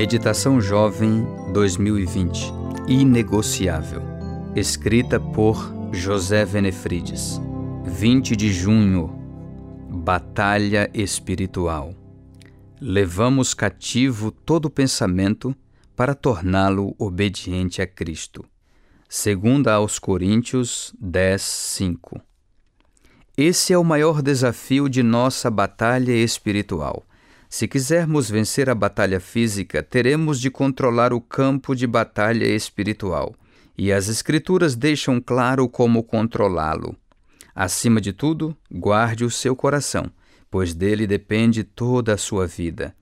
Meditação Jovem 2020 Inegociável. Escrita por José Venefrides. 20 de junho Batalha Espiritual. Levamos cativo todo pensamento para torná-lo obediente a Cristo. Segunda aos Coríntios 10, 5. Esse é o maior desafio de nossa batalha espiritual se quisermos vencer a batalha física, teremos de controlar o campo de batalha espiritual, e as Escrituras deixam claro como controlá-lo. Acima de tudo, guarde o seu coração, pois dele depende toda a sua vida.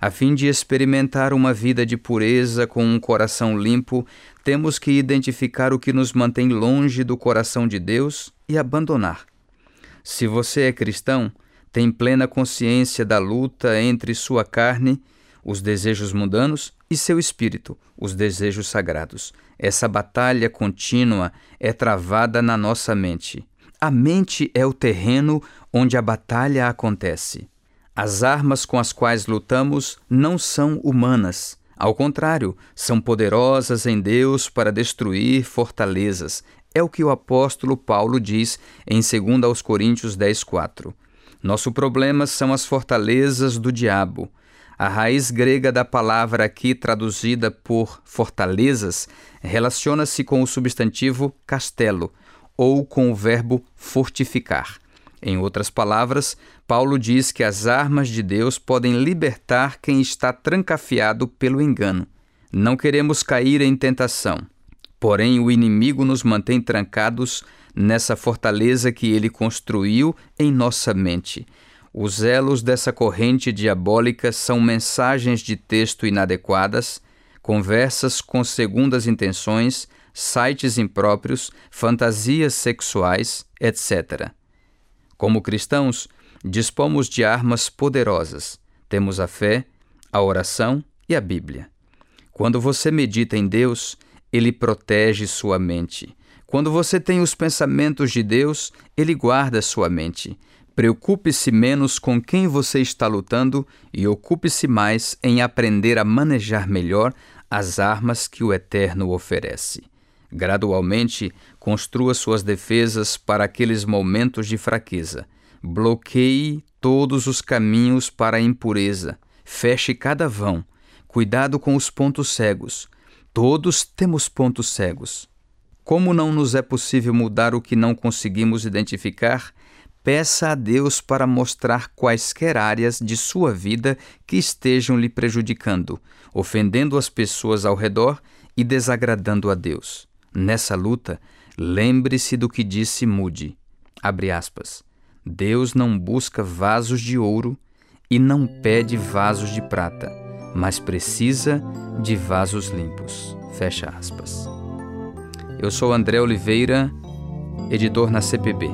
A fim de experimentar uma vida de pureza com um coração limpo, temos que identificar o que nos mantém longe do coração de Deus e abandonar. Se você é cristão, tem plena consciência da luta entre sua carne, os desejos mundanos, e seu espírito, os desejos sagrados. Essa batalha contínua é travada na nossa mente. A mente é o terreno onde a batalha acontece. As armas com as quais lutamos não são humanas. Ao contrário, são poderosas em Deus para destruir fortalezas. É o que o apóstolo Paulo diz em 2 Coríntios 10, 4. Nosso problema são as fortalezas do diabo. A raiz grega da palavra aqui traduzida por fortalezas relaciona-se com o substantivo castelo ou com o verbo fortificar. Em outras palavras, Paulo diz que as armas de Deus podem libertar quem está trancafiado pelo engano. Não queremos cair em tentação. Porém, o inimigo nos mantém trancados nessa fortaleza que ele construiu em nossa mente. Os elos dessa corrente diabólica são mensagens de texto inadequadas, conversas com segundas intenções, sites impróprios, fantasias sexuais, etc. Como cristãos, dispomos de armas poderosas. Temos a fé, a oração e a Bíblia. Quando você medita em Deus, ele protege sua mente. Quando você tem os pensamentos de Deus, ele guarda sua mente. Preocupe-se menos com quem você está lutando e ocupe-se mais em aprender a manejar melhor as armas que o Eterno oferece. Gradualmente, construa suas defesas para aqueles momentos de fraqueza. Bloqueie todos os caminhos para a impureza. Feche cada vão. Cuidado com os pontos cegos. Todos temos pontos cegos. Como não nos é possível mudar o que não conseguimos identificar, peça a Deus para mostrar quaisquer áreas de sua vida que estejam lhe prejudicando, ofendendo as pessoas ao redor e desagradando a Deus. Nessa luta, lembre-se do que disse Mude. Deus não busca vasos de ouro e não pede vasos de prata mas precisa de vasos limpos. Fecha aspas. Eu sou André Oliveira, editor na CPB.